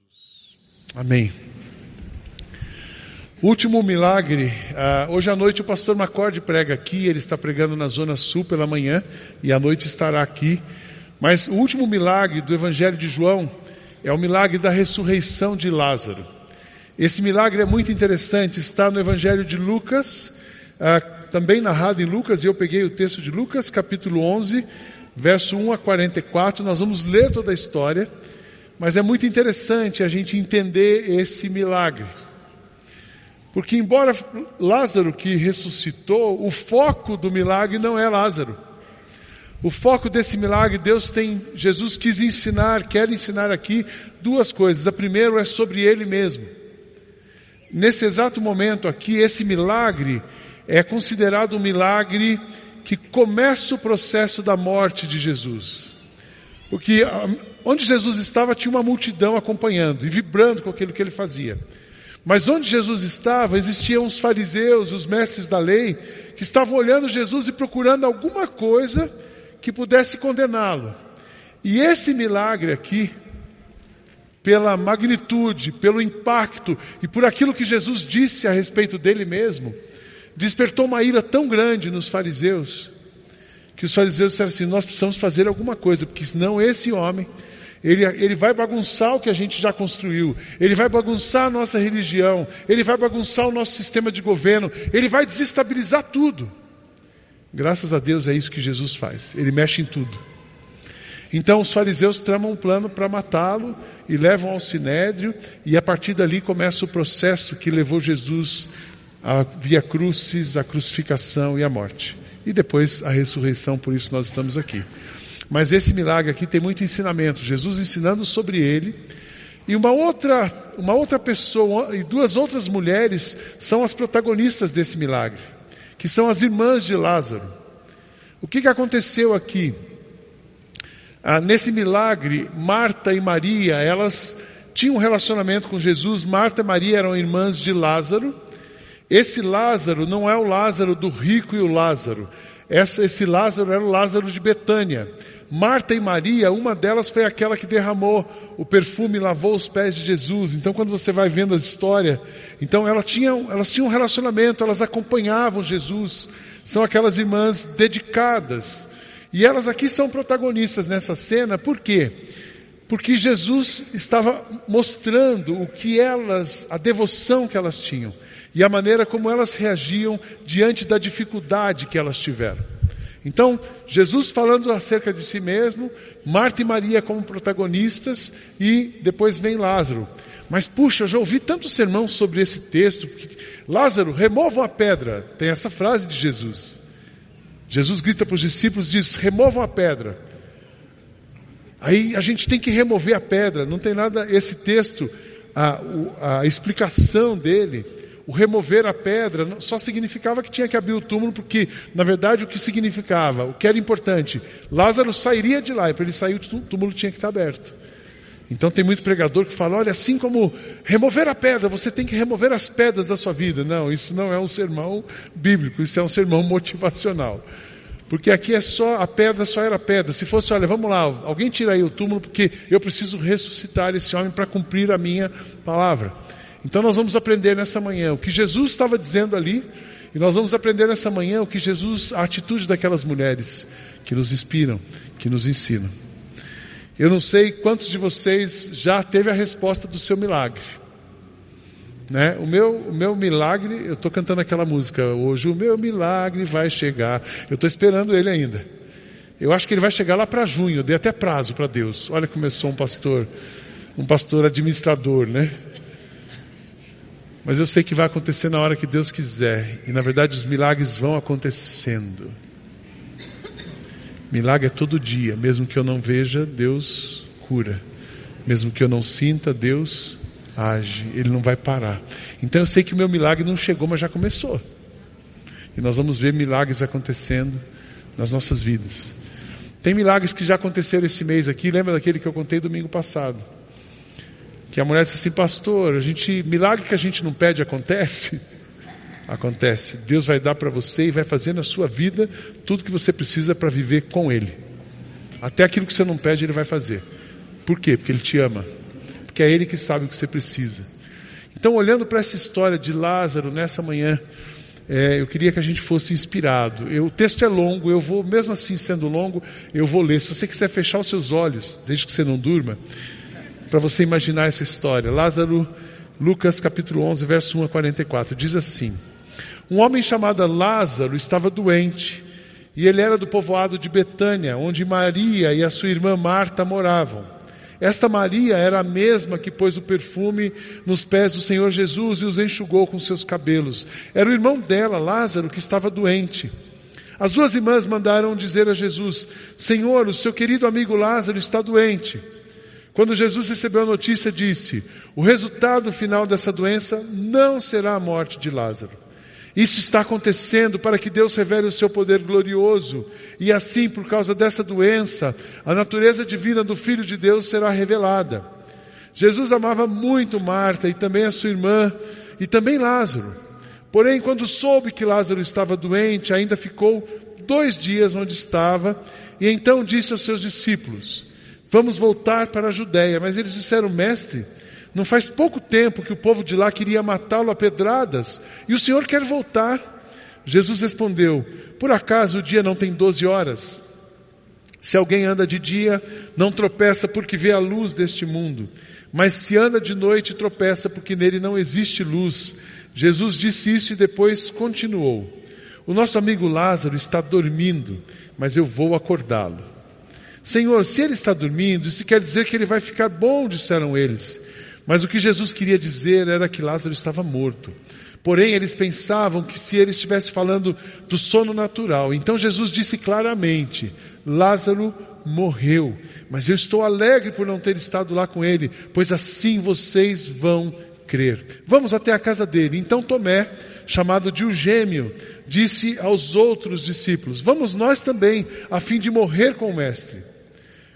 Jesus. Amém. Último milagre. Uh, hoje à noite o pastor Macorde prega aqui. Ele está pregando na Zona Sul pela manhã e à noite estará aqui. Mas o último milagre do Evangelho de João é o milagre da ressurreição de Lázaro. Esse milagre é muito interessante. Está no Evangelho de Lucas, uh, também narrado em Lucas. E eu peguei o texto de Lucas, capítulo 11, verso 1 a 44. Nós vamos ler toda a história. Mas é muito interessante a gente entender esse milagre. Porque, embora Lázaro que ressuscitou, o foco do milagre não é Lázaro. O foco desse milagre, Deus tem, Jesus quis ensinar, quer ensinar aqui duas coisas. A primeira é sobre Ele mesmo. Nesse exato momento aqui, esse milagre é considerado um milagre que começa o processo da morte de Jesus. Porque Onde Jesus estava tinha uma multidão acompanhando e vibrando com aquilo que ele fazia. Mas onde Jesus estava, existiam os fariseus, os mestres da lei, que estavam olhando Jesus e procurando alguma coisa que pudesse condená-lo. E esse milagre aqui, pela magnitude, pelo impacto e por aquilo que Jesus disse a respeito dele mesmo, despertou uma ira tão grande nos fariseus, que os fariseus disseram assim: nós precisamos fazer alguma coisa, porque senão esse homem ele, ele vai bagunçar o que a gente já construiu, ele vai bagunçar a nossa religião, ele vai bagunçar o nosso sistema de governo, ele vai desestabilizar tudo. Graças a Deus é isso que Jesus faz, ele mexe em tudo. Então os fariseus tramam um plano para matá-lo e levam ao sinédrio, e a partir dali começa o processo que levou Jesus a via crucis, a crucificação e a morte. E depois a ressurreição, por isso nós estamos aqui. Mas esse milagre aqui tem muito ensinamento. Jesus ensinando sobre ele. E uma outra, uma outra pessoa e duas outras mulheres são as protagonistas desse milagre, que são as irmãs de Lázaro. O que, que aconteceu aqui? Ah, nesse milagre, Marta e Maria, elas tinham um relacionamento com Jesus. Marta e Maria eram irmãs de Lázaro. Esse Lázaro não é o Lázaro do rico e o Lázaro. Esse Lázaro era o Lázaro de Betânia. Marta e Maria, uma delas foi aquela que derramou o perfume, lavou os pés de Jesus. Então, quando você vai vendo a história, então elas tinham, elas tinham um relacionamento, elas acompanhavam Jesus. São aquelas irmãs dedicadas. E elas aqui são protagonistas nessa cena, por quê? Porque Jesus estava mostrando o que elas, a devoção que elas tinham e a maneira como elas reagiam diante da dificuldade que elas tiveram. Então, Jesus falando acerca de si mesmo, Marta e Maria como protagonistas e depois vem Lázaro. Mas puxa, eu já ouvi tanto sermão sobre esse texto. Lázaro, removam a pedra. Tem essa frase de Jesus. Jesus grita para os discípulos, diz: removam a pedra. Aí a gente tem que remover a pedra. Não tem nada. Esse texto, a, a explicação dele o remover a pedra só significava que tinha que abrir o túmulo, porque, na verdade, o que significava, o que era importante, Lázaro sairia de lá, e para ele sair, o túmulo tinha que estar aberto. Então tem muito pregador que fala: olha, assim como remover a pedra, você tem que remover as pedras da sua vida. Não, isso não é um sermão bíblico, isso é um sermão motivacional. Porque aqui é só, a pedra só era pedra. Se fosse, olha, vamos lá, alguém tira aí o túmulo, porque eu preciso ressuscitar esse homem para cumprir a minha palavra. Então nós vamos aprender nessa manhã o que Jesus estava dizendo ali, e nós vamos aprender nessa manhã o que Jesus, a atitude daquelas mulheres que nos inspiram, que nos ensinam. Eu não sei quantos de vocês já teve a resposta do seu milagre. Né? O, meu, o meu milagre, eu estou cantando aquela música, hoje o meu milagre vai chegar. Eu estou esperando ele ainda. Eu acho que ele vai chegar lá para junho, eu dei até prazo para Deus. Olha como eu sou um pastor, um pastor administrador, né? Mas eu sei que vai acontecer na hora que Deus quiser. E na verdade os milagres vão acontecendo. Milagre é todo dia. Mesmo que eu não veja, Deus cura. Mesmo que eu não sinta, Deus age. Ele não vai parar. Então eu sei que o meu milagre não chegou, mas já começou. E nós vamos ver milagres acontecendo nas nossas vidas. Tem milagres que já aconteceram esse mês aqui. Lembra daquele que eu contei domingo passado? Que a mulher disse assim, pastor, a gente, milagre que a gente não pede acontece? Acontece. Deus vai dar para você e vai fazer na sua vida tudo que você precisa para viver com Ele. Até aquilo que você não pede, Ele vai fazer. Por quê? Porque Ele te ama. porque é Ele que sabe o que você precisa. Então, olhando para essa história de Lázaro nessa manhã, é, eu queria que a gente fosse inspirado. Eu, o texto é longo, eu vou, mesmo assim sendo longo, eu vou ler. Se você quiser fechar os seus olhos, desde que você não durma, para você imaginar essa história. Lázaro, Lucas capítulo 11, verso 1 a 44, diz assim: Um homem chamado Lázaro estava doente, e ele era do povoado de Betânia, onde Maria e a sua irmã Marta moravam. Esta Maria era a mesma que pôs o perfume nos pés do Senhor Jesus e os enxugou com seus cabelos. Era o irmão dela, Lázaro, que estava doente. As duas irmãs mandaram dizer a Jesus: Senhor, o seu querido amigo Lázaro está doente. Quando Jesus recebeu a notícia, disse: O resultado final dessa doença não será a morte de Lázaro isso está acontecendo para que Deus revele o seu poder glorioso e assim, por causa dessa doença, a natureza divina do Filho de Deus será revelada. Jesus amava muito Marta e também a sua irmã e também Lázaro. Porém, quando soube que Lázaro estava doente, ainda ficou dois dias onde estava e então disse aos seus discípulos: Vamos voltar para a Judéia. Mas eles disseram, Mestre, não faz pouco tempo que o povo de lá queria matá-lo a pedradas e o Senhor quer voltar. Jesus respondeu: Por acaso o dia não tem doze horas? Se alguém anda de dia, não tropeça porque vê a luz deste mundo, mas se anda de noite, tropeça porque nele não existe luz. Jesus disse isso e depois continuou: O nosso amigo Lázaro está dormindo, mas eu vou acordá-lo. Senhor, se ele está dormindo, isso quer dizer que ele vai ficar bom, disseram eles. Mas o que Jesus queria dizer era que Lázaro estava morto. Porém, eles pensavam que se ele estivesse falando do sono natural. Então Jesus disse claramente: Lázaro morreu, mas eu estou alegre por não ter estado lá com ele, pois assim vocês vão crer. Vamos até a casa dele. Então Tomé, chamado de o gêmeo, disse aos outros discípulos: Vamos nós também, a fim de morrer com o mestre.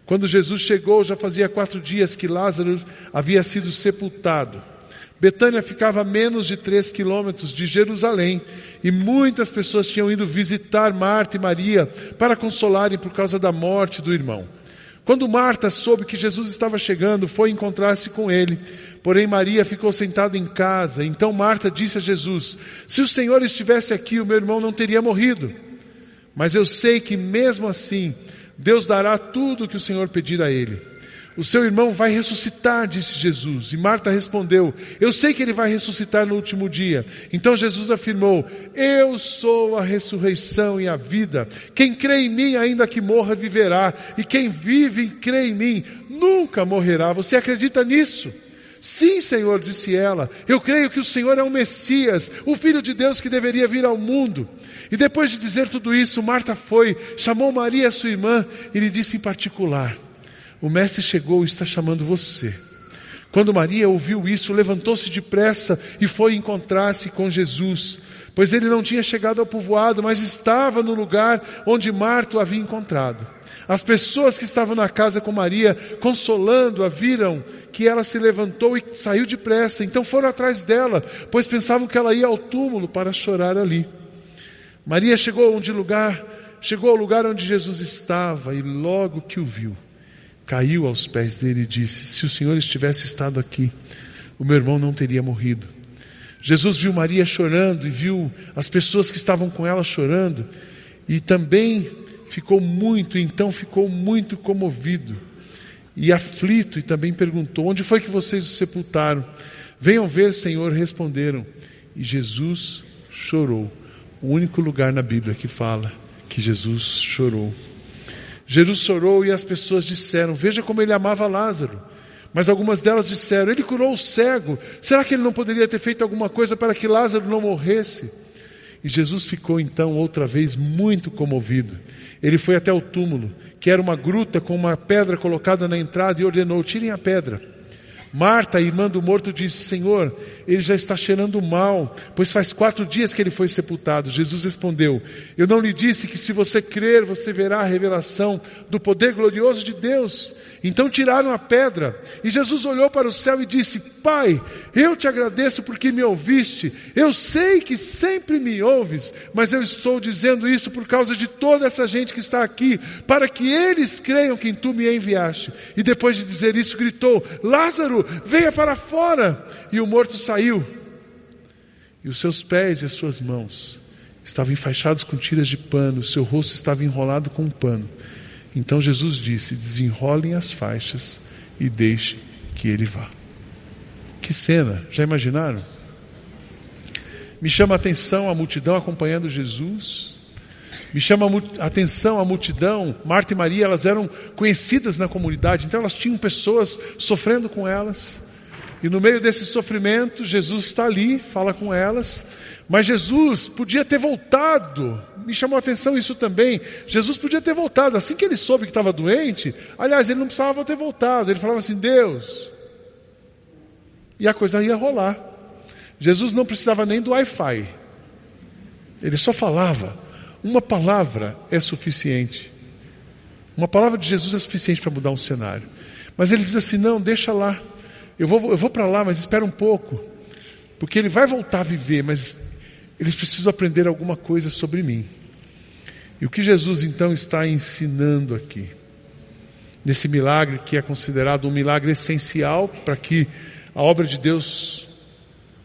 Quando Jesus chegou, já fazia quatro dias que Lázaro havia sido sepultado. Betânia ficava a menos de três quilômetros de Jerusalém e muitas pessoas tinham ido visitar Marta e Maria para consolarem por causa da morte do irmão. Quando Marta soube que Jesus estava chegando, foi encontrar-se com ele. Porém, Maria ficou sentada em casa. Então Marta disse a Jesus: Se o Senhor estivesse aqui, o meu irmão não teria morrido. Mas eu sei que mesmo assim, Deus dará tudo o que o Senhor pedir a ele. O seu irmão vai ressuscitar, disse Jesus. E Marta respondeu: Eu sei que ele vai ressuscitar no último dia. Então Jesus afirmou: Eu sou a ressurreição e a vida. Quem crê em mim, ainda que morra, viverá. E quem vive e crê em mim, nunca morrerá. Você acredita nisso? Sim, Senhor, disse ela. Eu creio que o Senhor é o Messias, o Filho de Deus que deveria vir ao mundo. E depois de dizer tudo isso, Marta foi, chamou Maria, sua irmã, e lhe disse em particular: O mestre chegou e está chamando você. Quando Maria ouviu isso, levantou-se depressa e foi encontrar-se com Jesus, pois ele não tinha chegado ao povoado, mas estava no lugar onde Marta o havia encontrado. As pessoas que estavam na casa com Maria, consolando-a, viram que ela se levantou e saiu depressa, então foram atrás dela, pois pensavam que ela ia ao túmulo para chorar ali. Maria chegou onde lugar, chegou ao lugar onde Jesus estava e logo que o viu, caiu aos pés dele e disse: Se o Senhor estivesse estado aqui, o meu irmão não teria morrido. Jesus viu Maria chorando e viu as pessoas que estavam com ela chorando e também ficou muito, então ficou muito comovido e aflito e também perguntou: Onde foi que vocês o sepultaram? Venham ver, Senhor, responderam. E Jesus chorou o único lugar na Bíblia que fala que Jesus chorou. Jesus chorou e as pessoas disseram: Veja como ele amava Lázaro. Mas algumas delas disseram: Ele curou o cego. Será que ele não poderia ter feito alguma coisa para que Lázaro não morresse? E Jesus ficou então outra vez muito comovido. Ele foi até o túmulo, que era uma gruta com uma pedra colocada na entrada, e ordenou: Tirem a pedra. Marta, irmã do morto, disse: Senhor, ele já está cheirando mal, pois faz quatro dias que ele foi sepultado. Jesus respondeu: Eu não lhe disse que se você crer, você verá a revelação do poder glorioso de Deus. Então tiraram a pedra, e Jesus olhou para o céu e disse: Pai, eu te agradeço porque me ouviste. Eu sei que sempre me ouves, mas eu estou dizendo isso por causa de toda essa gente que está aqui, para que eles creiam que tu me enviaste. E depois de dizer isso, gritou: Lázaro, venha para fora. E o morto saiu, e os seus pés e as suas mãos estavam enfaixados com tiras de pano, o seu rosto estava enrolado com um pano. Então Jesus disse: desenrolem as faixas e deixe que ele vá. Que cena, já imaginaram? Me chama a atenção a multidão acompanhando Jesus. Me chama a atenção a multidão. Marta e Maria, elas eram conhecidas na comunidade, então elas tinham pessoas sofrendo com elas. E no meio desse sofrimento, Jesus está ali, fala com elas. Mas Jesus podia ter voltado, me chamou a atenção isso também. Jesus podia ter voltado, assim que ele soube que estava doente, aliás, ele não precisava ter voltado, ele falava assim: Deus, e a coisa ia rolar. Jesus não precisava nem do Wi-Fi, ele só falava. Uma palavra é suficiente. Uma palavra de Jesus é suficiente para mudar um cenário. Mas ele diz assim: não, deixa lá. Eu vou, eu vou para lá, mas espera um pouco. Porque ele vai voltar a viver, mas eles precisam aprender alguma coisa sobre mim. E o que Jesus então está ensinando aqui? Nesse milagre que é considerado um milagre essencial para que a obra de Deus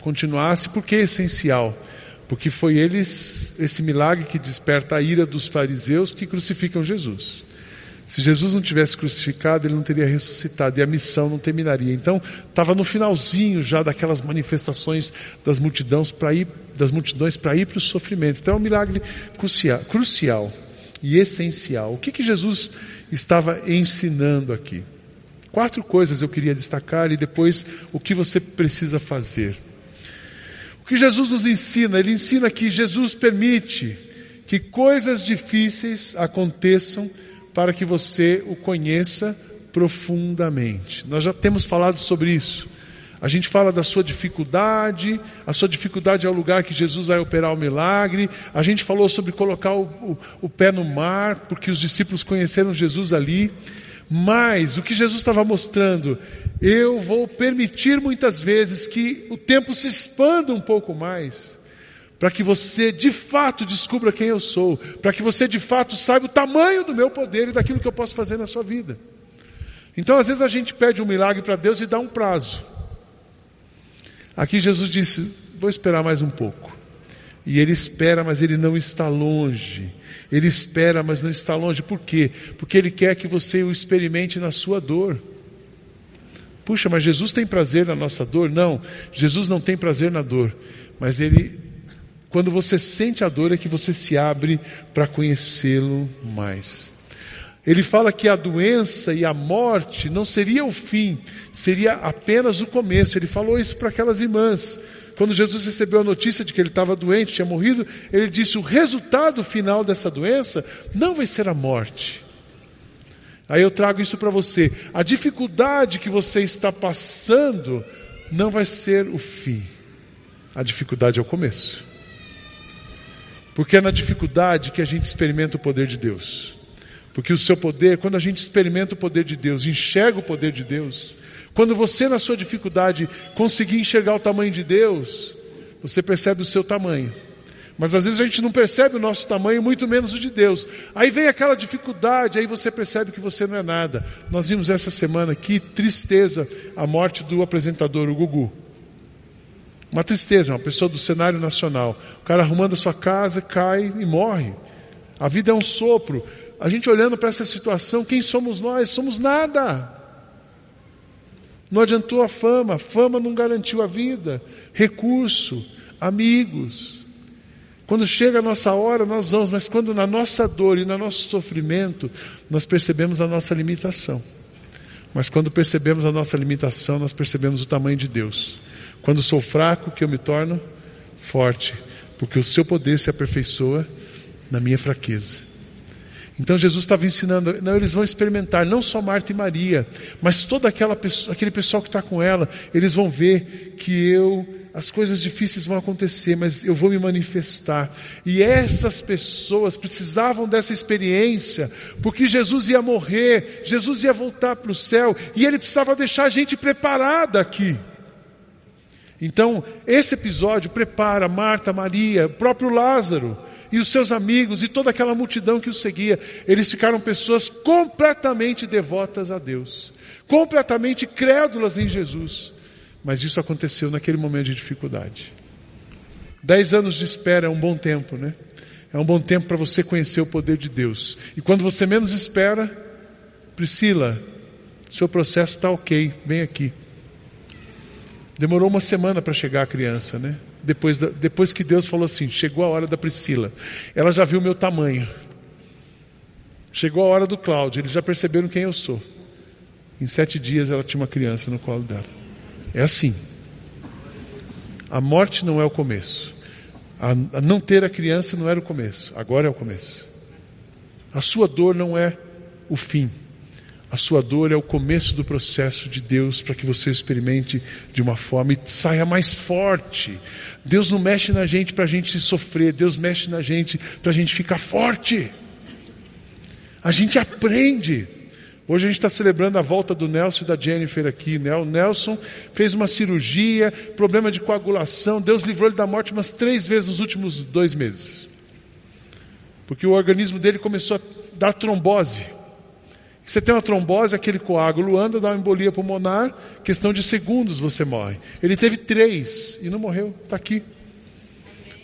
continuasse, por que essencial? Porque foi eles, esse milagre que desperta a ira dos fariseus que crucificam Jesus. Se Jesus não tivesse crucificado, ele não teria ressuscitado e a missão não terminaria. Então, estava no finalzinho já daquelas manifestações das multidões para ir, das multidões para ir para o sofrimento. Então, é um milagre crucial, crucial e essencial. O que, que Jesus estava ensinando aqui? Quatro coisas eu queria destacar e depois o que você precisa fazer. O que Jesus nos ensina? Ele ensina que Jesus permite que coisas difíceis aconteçam para que você o conheça profundamente. Nós já temos falado sobre isso. A gente fala da sua dificuldade, a sua dificuldade é o lugar que Jesus vai operar o milagre. A gente falou sobre colocar o, o, o pé no mar, porque os discípulos conheceram Jesus ali. Mas o que Jesus estava mostrando, eu vou permitir muitas vezes que o tempo se expanda um pouco mais para que você de fato descubra quem eu sou, para que você de fato saiba o tamanho do meu poder e daquilo que eu posso fazer na sua vida. Então, às vezes a gente pede um milagre para Deus e dá um prazo. Aqui Jesus disse: Vou esperar mais um pouco. E ele espera, mas ele não está longe. Ele espera, mas não está longe. Por quê? Porque ele quer que você o experimente na sua dor. Puxa, mas Jesus tem prazer na nossa dor? Não, Jesus não tem prazer na dor, mas ele quando você sente a dor é que você se abre para conhecê-lo mais. Ele fala que a doença e a morte não seria o fim, seria apenas o começo. Ele falou isso para aquelas irmãs. Quando Jesus recebeu a notícia de que ele estava doente, tinha morrido, ele disse: o resultado final dessa doença não vai ser a morte. Aí eu trago isso para você. A dificuldade que você está passando não vai ser o fim. A dificuldade é o começo. Porque é na dificuldade que a gente experimenta o poder de Deus. Porque o seu poder, quando a gente experimenta o poder de Deus, enxerga o poder de Deus, quando você, na sua dificuldade, conseguir enxergar o tamanho de Deus, você percebe o seu tamanho. Mas às vezes a gente não percebe o nosso tamanho, muito menos o de Deus. Aí vem aquela dificuldade, aí você percebe que você não é nada. Nós vimos essa semana aqui, tristeza, a morte do apresentador, o Gugu. Uma tristeza, uma pessoa do cenário nacional. O cara arrumando a sua casa, cai e morre. A vida é um sopro. A gente olhando para essa situação, quem somos nós? Somos nada. Não adiantou a fama, fama não garantiu a vida, recurso, amigos. Quando chega a nossa hora, nós vamos, mas quando na nossa dor e no nosso sofrimento, nós percebemos a nossa limitação. Mas quando percebemos a nossa limitação, nós percebemos o tamanho de Deus. Quando sou fraco, que eu me torno forte, porque o seu poder se aperfeiçoa na minha fraqueza. Então Jesus estava ensinando, não, eles vão experimentar, não só Marta e Maria, mas todo aquele pessoal que está com ela, eles vão ver que eu, as coisas difíceis vão acontecer, mas eu vou me manifestar. E essas pessoas precisavam dessa experiência, porque Jesus ia morrer, Jesus ia voltar para o céu, e ele precisava deixar a gente preparada aqui. Então, esse episódio prepara Marta, Maria, o próprio Lázaro, e os seus amigos e toda aquela multidão que o seguia, eles ficaram pessoas completamente devotas a Deus, completamente crédulas em Jesus. Mas isso aconteceu naquele momento de dificuldade. Dez anos de espera é um bom tempo, né? É um bom tempo para você conhecer o poder de Deus. E quando você menos espera, Priscila, seu processo está ok, vem aqui. Demorou uma semana para chegar a criança, né? depois, depois que Deus falou assim: chegou a hora da Priscila. Ela já viu o meu tamanho. Chegou a hora do Cláudio, eles já perceberam quem eu sou. Em sete dias ela tinha uma criança no colo dela. É assim. A morte não é o começo. A, a não ter a criança não era o começo. Agora é o começo. A sua dor não é o fim. A sua dor é o começo do processo de Deus para que você experimente de uma forma e saia mais forte. Deus não mexe na gente para a gente sofrer, Deus mexe na gente para a gente ficar forte. A gente aprende. Hoje a gente está celebrando a volta do Nelson e da Jennifer aqui. Né? O Nelson fez uma cirurgia, problema de coagulação. Deus livrou ele da morte umas três vezes nos últimos dois meses. Porque o organismo dele começou a dar trombose. Você tem uma trombose, aquele coágulo anda, dá uma embolia pulmonar, questão de segundos você morre. Ele teve três e não morreu, está aqui.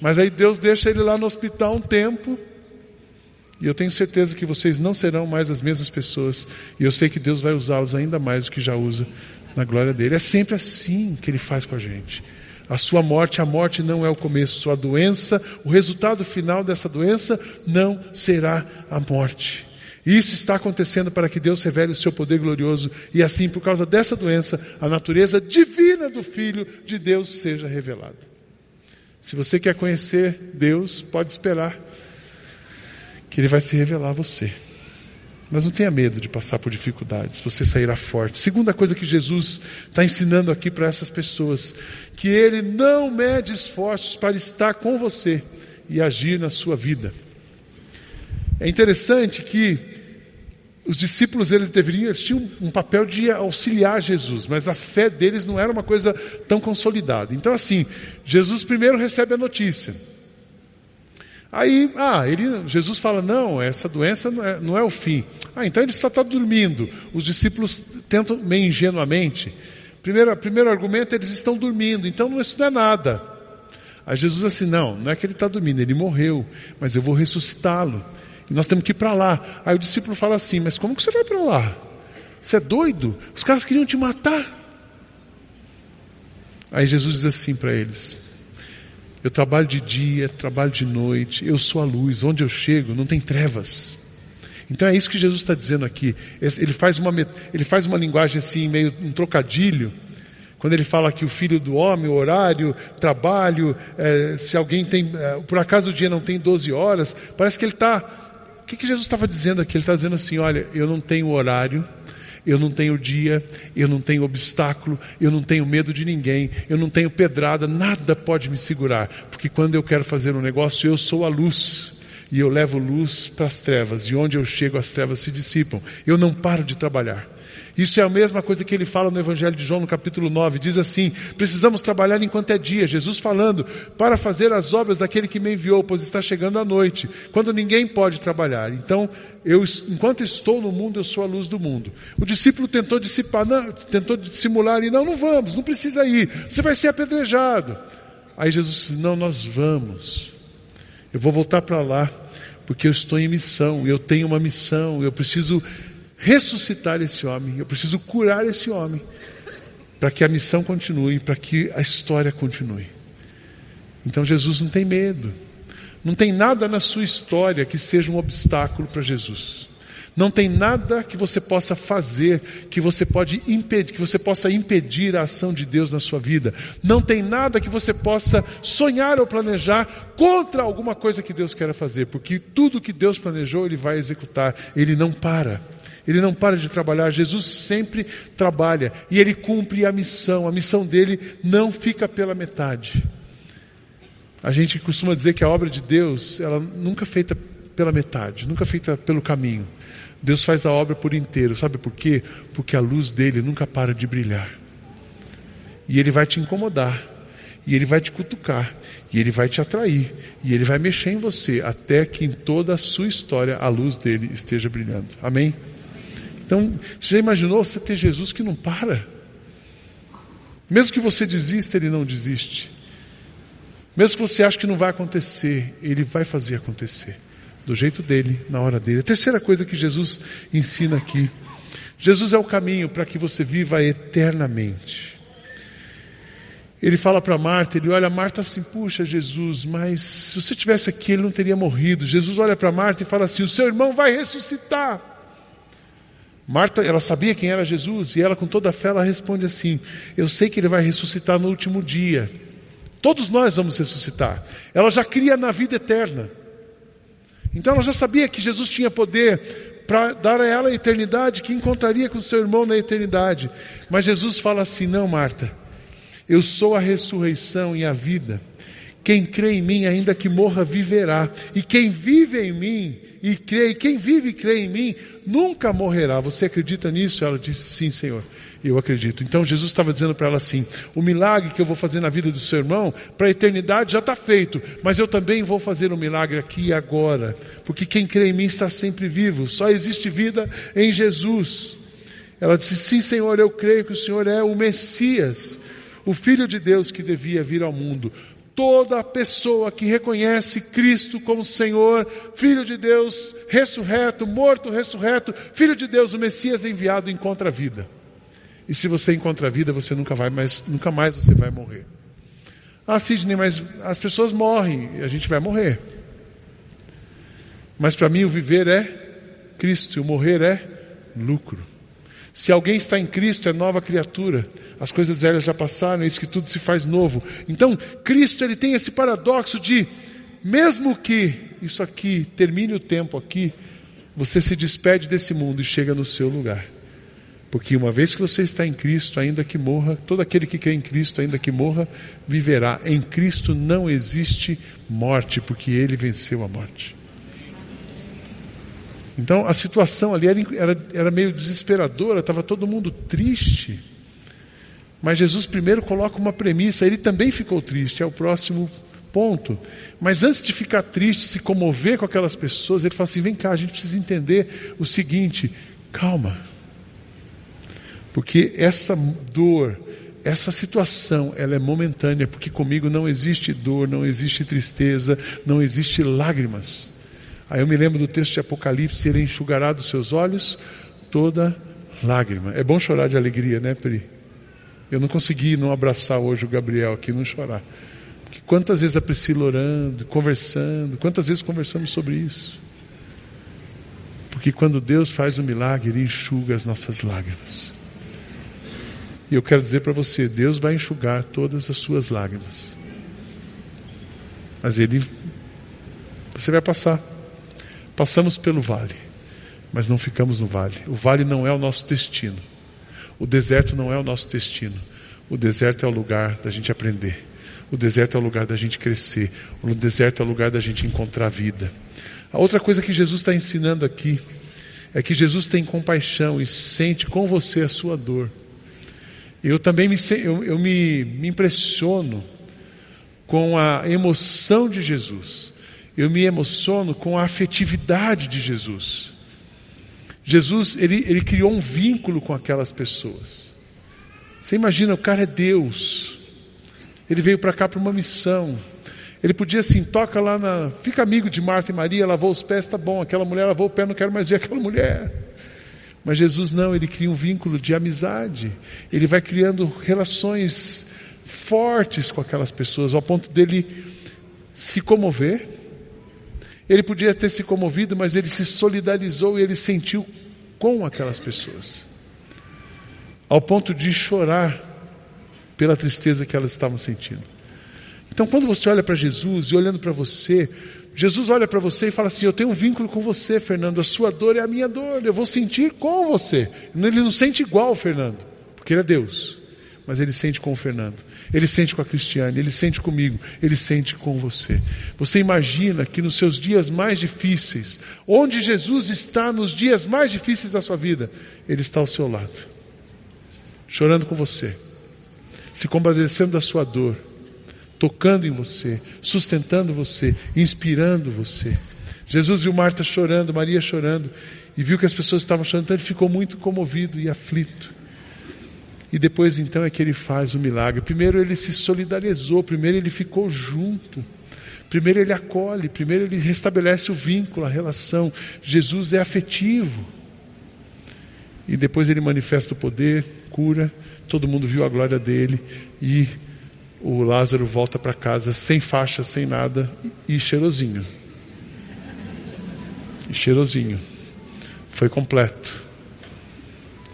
Mas aí Deus deixa ele lá no hospital um tempo, e eu tenho certeza que vocês não serão mais as mesmas pessoas, e eu sei que Deus vai usá-los ainda mais do que já usa na glória dele. É sempre assim que ele faz com a gente. A sua morte, a morte não é o começo, sua doença, o resultado final dessa doença não será a morte. Isso está acontecendo para que Deus revele o seu poder glorioso e assim, por causa dessa doença, a natureza divina do Filho de Deus seja revelada. Se você quer conhecer Deus, pode esperar que Ele vai se revelar a você. Mas não tenha medo de passar por dificuldades, você sairá forte. Segunda coisa que Jesus está ensinando aqui para essas pessoas, que Ele não mede esforços para estar com você e agir na sua vida. É interessante que os discípulos eles deveriam, eles tinham um papel de auxiliar Jesus, mas a fé deles não era uma coisa tão consolidada. Então assim, Jesus primeiro recebe a notícia. Aí, ah, ele, Jesus fala, não, essa doença não é, não é o fim. Ah, então ele só está dormindo. Os discípulos tentam meio ingenuamente. Primeiro, primeiro argumento, eles estão dormindo, então isso não é nada. Aí Jesus assim, não, não é que ele está dormindo, ele morreu, mas eu vou ressuscitá-lo. Nós temos que ir para lá. Aí o discípulo fala assim: Mas como que você vai para lá? Você é doido? Os caras queriam te matar. Aí Jesus diz assim para eles: Eu trabalho de dia, trabalho de noite, eu sou a luz, onde eu chego não tem trevas. Então é isso que Jesus está dizendo aqui. Ele faz, uma, ele faz uma linguagem assim, meio um trocadilho, quando ele fala que o filho do homem, o horário, trabalho, é, se alguém tem, é, por acaso o dia não tem 12 horas, parece que ele está que, que Jesus estava dizendo aqui? Ele está dizendo assim: olha, eu não tenho horário, eu não tenho dia, eu não tenho obstáculo, eu não tenho medo de ninguém, eu não tenho pedrada, nada pode me segurar, porque quando eu quero fazer um negócio, eu sou a luz. E eu levo luz para as trevas, e onde eu chego as trevas se dissipam. Eu não paro de trabalhar. Isso é a mesma coisa que ele fala no Evangelho de João, no capítulo 9. Diz assim: precisamos trabalhar enquanto é dia. Jesus falando, para fazer as obras daquele que me enviou, pois está chegando a noite, quando ninguém pode trabalhar. Então, eu, enquanto estou no mundo, eu sou a luz do mundo. O discípulo tentou dissipar, não, tentou dissimular e não, não vamos, não precisa ir, você vai ser apedrejado. Aí Jesus disse: Não, nós vamos. Eu vou voltar para lá, porque eu estou em missão, eu tenho uma missão, eu preciso ressuscitar esse homem, eu preciso curar esse homem, para que a missão continue, para que a história continue. Então Jesus não tem medo, não tem nada na sua história que seja um obstáculo para Jesus. Não tem nada que você possa fazer que você pode impedir, que você possa impedir a ação de Deus na sua vida. Não tem nada que você possa sonhar ou planejar contra alguma coisa que Deus queira fazer, porque tudo que Deus planejou, ele vai executar. Ele não para. Ele não para de trabalhar. Jesus sempre trabalha e ele cumpre a missão. A missão dele não fica pela metade. A gente costuma dizer que a obra de Deus, ela nunca é feita pela metade, nunca é feita pelo caminho. Deus faz a obra por inteiro. Sabe por quê? Porque a luz dele nunca para de brilhar. E ele vai te incomodar. E ele vai te cutucar. E ele vai te atrair. E ele vai mexer em você até que em toda a sua história a luz dele esteja brilhando. Amém? Então, você já imaginou você ter Jesus que não para? Mesmo que você desista, ele não desiste. Mesmo que você ache que não vai acontecer, ele vai fazer acontecer do jeito dele, na hora dele. A terceira coisa que Jesus ensina aqui: Jesus é o caminho para que você viva eternamente. Ele fala para Marta, ele olha Marta assim, puxa Jesus, mas se você tivesse aqui ele não teria morrido. Jesus olha para Marta e fala assim, o seu irmão vai ressuscitar. Marta, ela sabia quem era Jesus e ela com toda a fé ela responde assim, eu sei que ele vai ressuscitar no último dia. Todos nós vamos ressuscitar. Ela já cria na vida eterna. Então ela já sabia que Jesus tinha poder para dar a ela a eternidade, que encontraria com seu irmão na eternidade. Mas Jesus fala assim: Não, Marta, eu sou a ressurreição e a vida. Quem crê em mim, ainda que morra, viverá. E quem vive em mim e crê, e quem vive e crê em mim, nunca morrerá. Você acredita nisso? Ela disse: Sim, Senhor. Eu acredito. Então Jesus estava dizendo para ela assim: o milagre que eu vou fazer na vida do seu irmão, para a eternidade já está feito, mas eu também vou fazer um milagre aqui e agora, porque quem crê em mim está sempre vivo, só existe vida em Jesus. Ela disse: Sim, Senhor, eu creio que o Senhor é o Messias, o Filho de Deus que devia vir ao mundo. Toda pessoa que reconhece Cristo como Senhor, Filho de Deus, ressurreto, morto, ressurreto, Filho de Deus, o Messias enviado, encontra a vida. E se você encontra a vida, você nunca vai mais, nunca mais você vai morrer. Ah, Sidney, mas as pessoas morrem, e a gente vai morrer. Mas para mim o viver é Cristo, o morrer é lucro. Se alguém está em Cristo, é nova criatura. As coisas velhas já passaram, eis que tudo se faz novo. Então, Cristo ele tem esse paradoxo de, mesmo que isso aqui termine o tempo aqui, você se despede desse mundo e chega no seu lugar. Porque uma vez que você está em Cristo, ainda que morra, todo aquele que crê em Cristo, ainda que morra, viverá. Em Cristo não existe morte, porque Ele venceu a morte. Então a situação ali era, era, era meio desesperadora, estava todo mundo triste. Mas Jesus primeiro coloca uma premissa, ele também ficou triste, é o próximo ponto. Mas antes de ficar triste, se comover com aquelas pessoas, ele fala assim: vem cá, a gente precisa entender o seguinte, calma. Porque essa dor, essa situação, ela é momentânea, porque comigo não existe dor, não existe tristeza, não existe lágrimas. Aí eu me lembro do texto de Apocalipse, ele enxugará dos seus olhos toda lágrima. É bom chorar de alegria, né, Pri? Eu não consegui não abraçar hoje o Gabriel aqui, não chorar. Porque quantas vezes a Priscila orando, conversando, quantas vezes conversamos sobre isso? Porque quando Deus faz o um milagre, Ele enxuga as nossas lágrimas. E eu quero dizer para você: Deus vai enxugar todas as suas lágrimas. Mas Ele, você vai passar. Passamos pelo vale, mas não ficamos no vale. O vale não é o nosso destino. O deserto não é o nosso destino. O deserto é o lugar da gente aprender. O deserto é o lugar da gente crescer. O deserto é o lugar da gente encontrar vida. A outra coisa que Jesus está ensinando aqui é que Jesus tem compaixão e sente com você a sua dor. Eu também me, eu, eu me, me impressiono com a emoção de Jesus. Eu me emociono com a afetividade de Jesus. Jesus, ele, ele criou um vínculo com aquelas pessoas. Você imagina, o cara é Deus. Ele veio para cá para uma missão. Ele podia assim, toca lá na. Fica amigo de Marta e Maria, lavou os pés, tá bom. Aquela mulher lavou o pé, não quero mais ver aquela mulher. Mas Jesus não, ele cria um vínculo de amizade. Ele vai criando relações fortes com aquelas pessoas, ao ponto dele se comover. Ele podia ter se comovido, mas ele se solidarizou e ele sentiu com aquelas pessoas, ao ponto de chorar pela tristeza que elas estavam sentindo. Então, quando você olha para Jesus e olhando para você, Jesus olha para você e fala assim: Eu tenho um vínculo com você, Fernando. A sua dor é a minha dor. Eu vou sentir com você. Ele não sente igual, Fernando, porque ele é Deus. Mas ele sente com o Fernando. Ele sente com a Cristiane. Ele sente comigo. Ele sente com você. Você imagina que nos seus dias mais difíceis, onde Jesus está nos dias mais difíceis da sua vida, Ele está ao seu lado, chorando com você, se compadecendo da sua dor tocando em você, sustentando você, inspirando você. Jesus viu Marta chorando, Maria chorando, e viu que as pessoas estavam chorando, então ele ficou muito comovido e aflito. E depois então é que ele faz o milagre. Primeiro ele se solidarizou, primeiro ele ficou junto. Primeiro ele acolhe, primeiro ele restabelece o vínculo, a relação. Jesus é afetivo. E depois ele manifesta o poder, cura, todo mundo viu a glória dele e o Lázaro volta para casa sem faixa, sem nada e cheirosinho. E cheirosinho. Foi completo.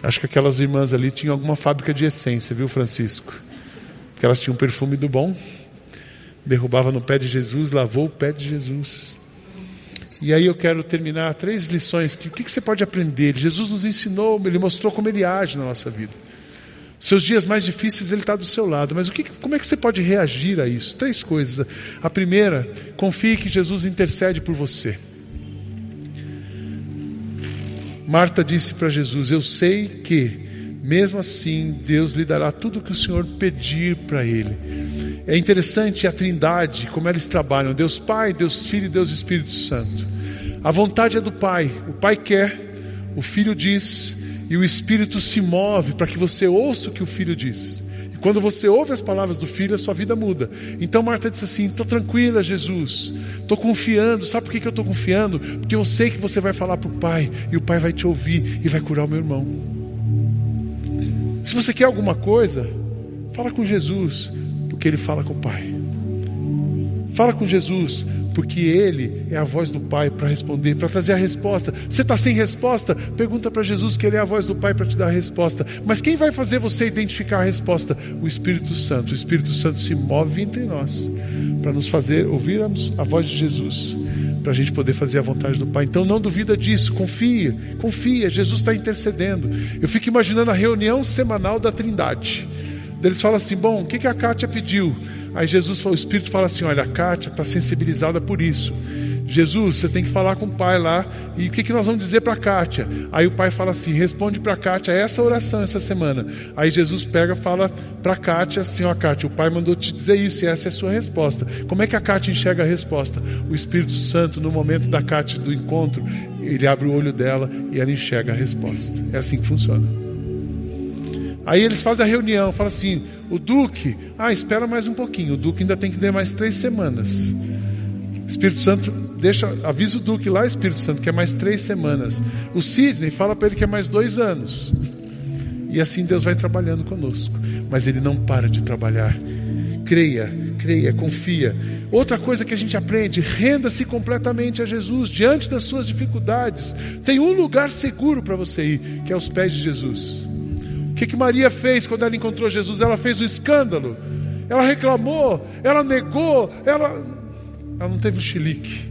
Acho que aquelas irmãs ali tinham alguma fábrica de essência, viu, Francisco? Que elas tinham um perfume do bom. Derrubava no pé de Jesus, lavou o pé de Jesus. E aí eu quero terminar três lições. Que, o que, que você pode aprender? Jesus nos ensinou, ele mostrou como ele age na nossa vida. Seus dias mais difíceis, Ele está do seu lado. Mas o que, como é que você pode reagir a isso? Três coisas. A primeira, confie que Jesus intercede por você. Marta disse para Jesus: Eu sei que, mesmo assim, Deus lhe dará tudo o que o Senhor pedir para Ele. É interessante a trindade, como eles trabalham: Deus Pai, Deus Filho e Deus Espírito Santo. A vontade é do Pai. O Pai quer, o Filho diz, e o Espírito se move para que você ouça o que o filho diz. Quando você ouve as palavras do filho, a sua vida muda. Então Marta disse assim: estou tranquila, Jesus, estou confiando. Sabe por que, que eu estou confiando? Porque eu sei que você vai falar para o Pai, e o Pai vai te ouvir e vai curar o meu irmão. Se você quer alguma coisa, fala com Jesus, porque Ele fala com o Pai. Fala com Jesus, porque Ele é a voz do Pai para responder, para trazer a resposta. Você está sem resposta? Pergunta para Jesus que Ele é a voz do Pai para te dar a resposta. Mas quem vai fazer você identificar a resposta? O Espírito Santo. O Espírito Santo se move entre nós para nos fazer ouvir a, a voz de Jesus, para a gente poder fazer a vontade do Pai. Então não duvida disso, confia, confia. Jesus está intercedendo. Eu fico imaginando a reunião semanal da Trindade. Eles falam assim: bom, o que, que a Kátia pediu? Aí Jesus, o Espírito fala assim: olha, a Kátia está sensibilizada por isso. Jesus, você tem que falar com o pai lá. E o que, que nós vamos dizer para a Kátia? Aí o pai fala assim: responde para a Kátia essa oração essa semana. Aí Jesus pega fala para a Kátia assim: ó, Kátia, o pai mandou te dizer isso e essa é a sua resposta. Como é que a Kátia enxerga a resposta? O Espírito Santo, no momento da Kátia do encontro, ele abre o olho dela e ela enxerga a resposta. É assim que funciona. Aí eles fazem a reunião, falam assim: o Duque, ah, espera mais um pouquinho. O Duque ainda tem que ter mais três semanas. Espírito Santo deixa, avisa o Duque lá, Espírito Santo, que é mais três semanas. O Sidney fala para ele que é mais dois anos. E assim Deus vai trabalhando conosco. Mas Ele não para de trabalhar. Creia, creia, confia. Outra coisa que a gente aprende: renda-se completamente a Jesus diante das suas dificuldades. Tem um lugar seguro para você ir, que é os pés de Jesus. O que, que Maria fez quando ela encontrou Jesus? Ela fez um escândalo, ela reclamou, ela negou, ela, ela não teve o um chilique.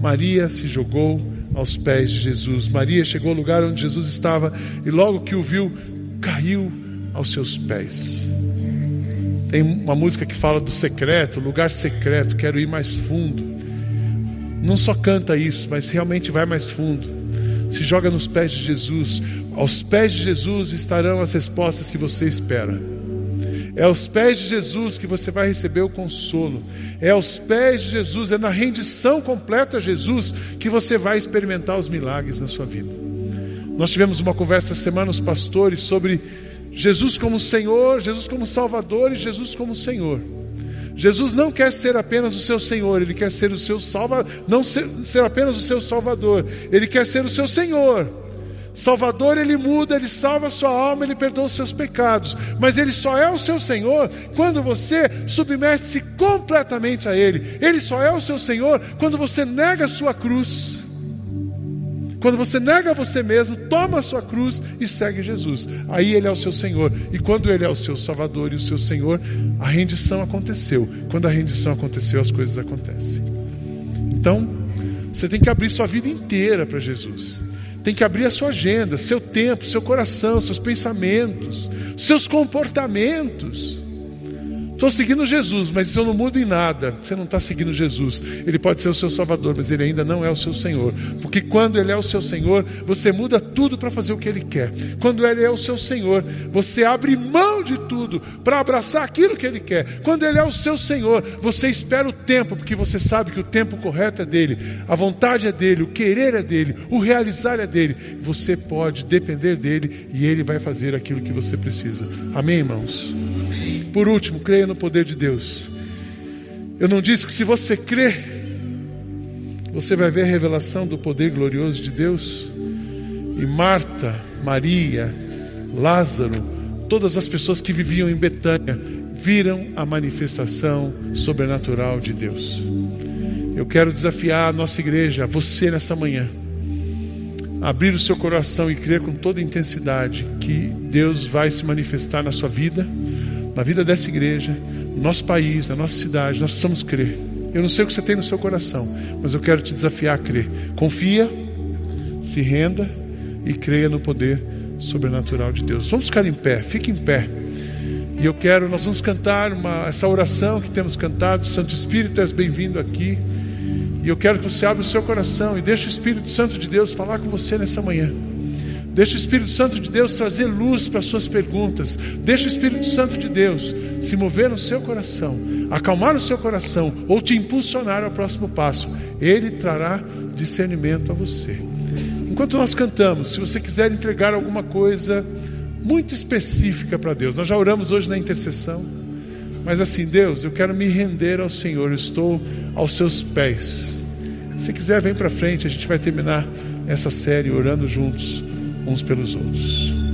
Maria se jogou aos pés de Jesus. Maria chegou ao lugar onde Jesus estava e logo que o viu, caiu aos seus pés. Tem uma música que fala do secreto, lugar secreto, quero ir mais fundo. Não só canta isso, mas realmente vai mais fundo se joga nos pés de Jesus. Aos pés de Jesus estarão as respostas que você espera. É aos pés de Jesus que você vai receber o consolo. É aos pés de Jesus, é na rendição completa a Jesus que você vai experimentar os milagres na sua vida. Nós tivemos uma conversa essa semana, os pastores, sobre Jesus como Senhor, Jesus como Salvador e Jesus como Senhor. Jesus não quer ser apenas o seu Senhor, ele quer ser o seu Salvador, não ser, ser apenas o seu Salvador, ele quer ser o seu Senhor. Salvador, ele muda, ele salva a sua alma, ele perdoa os seus pecados. Mas ele só é o seu Senhor quando você submete-se completamente a ele. Ele só é o seu Senhor quando você nega a sua cruz. Quando você nega você mesmo, toma a sua cruz e segue Jesus. Aí ele é o seu Senhor. E quando ele é o seu Salvador e o seu Senhor, a rendição aconteceu. Quando a rendição aconteceu, as coisas acontecem. Então, você tem que abrir sua vida inteira para Jesus tem que abrir a sua agenda, seu tempo, seu coração, seus pensamentos, seus comportamentos. Estou seguindo Jesus, mas se eu não mudo em nada, você não está seguindo Jesus. Ele pode ser o seu Salvador, mas ele ainda não é o seu Senhor. Porque quando ele é o seu Senhor, você muda tudo para fazer o que ele quer. Quando ele é o seu Senhor, você abre mão de tudo para abraçar aquilo que ele quer. Quando ele é o seu Senhor, você espera o tempo, porque você sabe que o tempo correto é dele, a vontade é dele, o querer é dele, o realizar é dele. Você pode depender dele e ele vai fazer aquilo que você precisa. Amém, irmãos? Por último, no poder de Deus. Eu não disse que se você crer, você vai ver a revelação do poder glorioso de Deus. E Marta, Maria, Lázaro, todas as pessoas que viviam em Betânia viram a manifestação sobrenatural de Deus. Eu quero desafiar a nossa igreja, você nessa manhã, abrir o seu coração e crer com toda intensidade que Deus vai se manifestar na sua vida na vida dessa igreja, no nosso país, na nossa cidade, nós precisamos crer. Eu não sei o que você tem no seu coração, mas eu quero te desafiar a crer. Confia, se renda e creia no poder sobrenatural de Deus. Vamos ficar em pé, fique em pé. E eu quero, nós vamos cantar uma, essa oração que temos cantado. Santo Espírito, és bem-vindo aqui. E eu quero que você abra o seu coração e deixe o Espírito Santo de Deus falar com você nessa manhã. Deixa o Espírito Santo de Deus trazer luz para as suas perguntas. Deixa o Espírito Santo de Deus se mover no seu coração, acalmar o seu coração ou te impulsionar ao próximo passo. Ele trará discernimento a você. Enquanto nós cantamos, se você quiser entregar alguma coisa muito específica para Deus, nós já oramos hoje na intercessão. Mas assim, Deus, eu quero me render ao Senhor, eu estou aos seus pés. Se quiser, vem para frente, a gente vai terminar essa série orando juntos uns pelos outros.